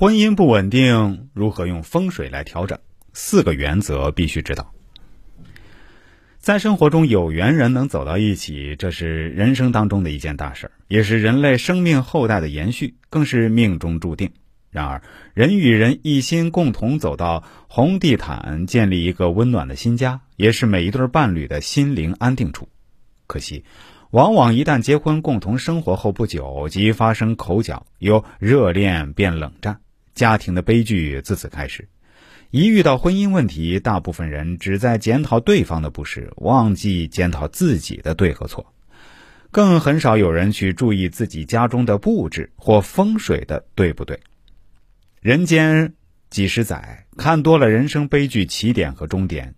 婚姻不稳定，如何用风水来调整？四个原则必须知道。在生活中，有缘人能走到一起，这是人生当中的一件大事儿，也是人类生命后代的延续，更是命中注定。然而，人与人一心共同走到红地毯，建立一个温暖的新家，也是每一对伴侣的心灵安定处。可惜，往往一旦结婚共同生活后不久，即发生口角，由热恋变冷战，家庭的悲剧自此开始。一遇到婚姻问题，大部分人只在检讨对方的不是，忘记检讨自己的对和错，更很少有人去注意自己家中的布置或风水的对不对。人间几十载，看多了人生悲剧起点和终点。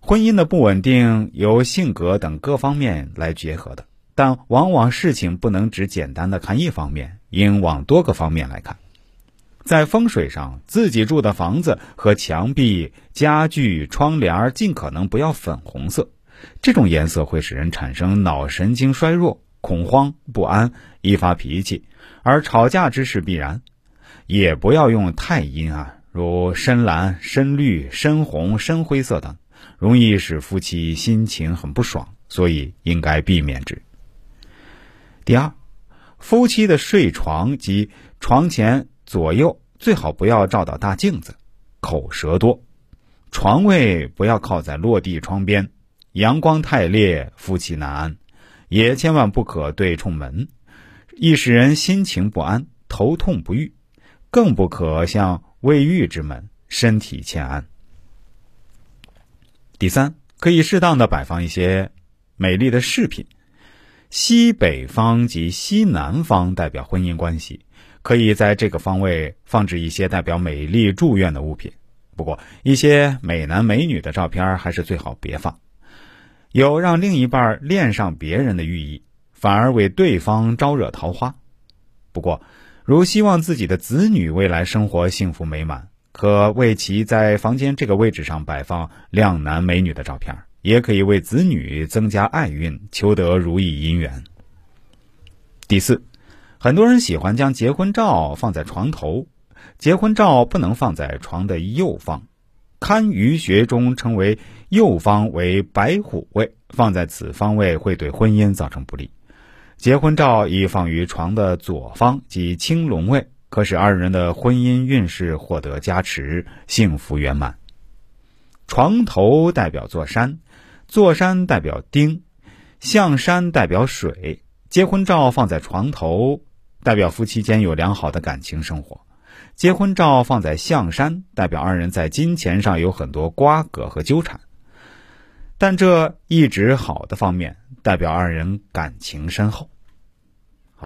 婚姻的不稳定由性格等各方面来结合的，但往往事情不能只简单的看一方面，应往多个方面来看。在风水上，自己住的房子和墙壁、家具、窗帘尽可能不要粉红色，这种颜色会使人产生脑神经衰弱、恐慌、不安，易发脾气，而吵架之事必然。也不要用太阴啊，如深蓝、深绿、深红、深灰色等，容易使夫妻心情很不爽，所以应该避免之。第二，夫妻的睡床及床前。左右最好不要照到大镜子，口舌多，床位不要靠在落地窗边，阳光太烈，夫妻难安，也千万不可对冲门，易使人心情不安，头痛不愈，更不可向卫浴之门，身体欠安。第三，可以适当的摆放一些美丽的饰品，西北方及西南方代表婚姻关系。可以在这个方位放置一些代表美丽祝愿的物品，不过一些美男美女的照片还是最好别放，有让另一半恋上别人的寓意，反而为对方招惹桃花。不过，如希望自己的子女未来生活幸福美满，可为其在房间这个位置上摆放靓男美女的照片，也可以为子女增加爱运，求得如意姻缘。第四。很多人喜欢将结婚照放在床头，结婚照不能放在床的右方，堪舆学中称为右方为白虎位，放在此方位会对婚姻造成不利。结婚照宜放于床的左方即青龙位，可使二人的婚姻运势获得加持，幸福圆满。床头代表座山，座山代表丁，象山代表水，结婚照放在床头。代表夫妻间有良好的感情生活，结婚照放在象山，代表二人在金钱上有很多瓜葛和纠缠。但这一直好的方面，代表二人感情深厚。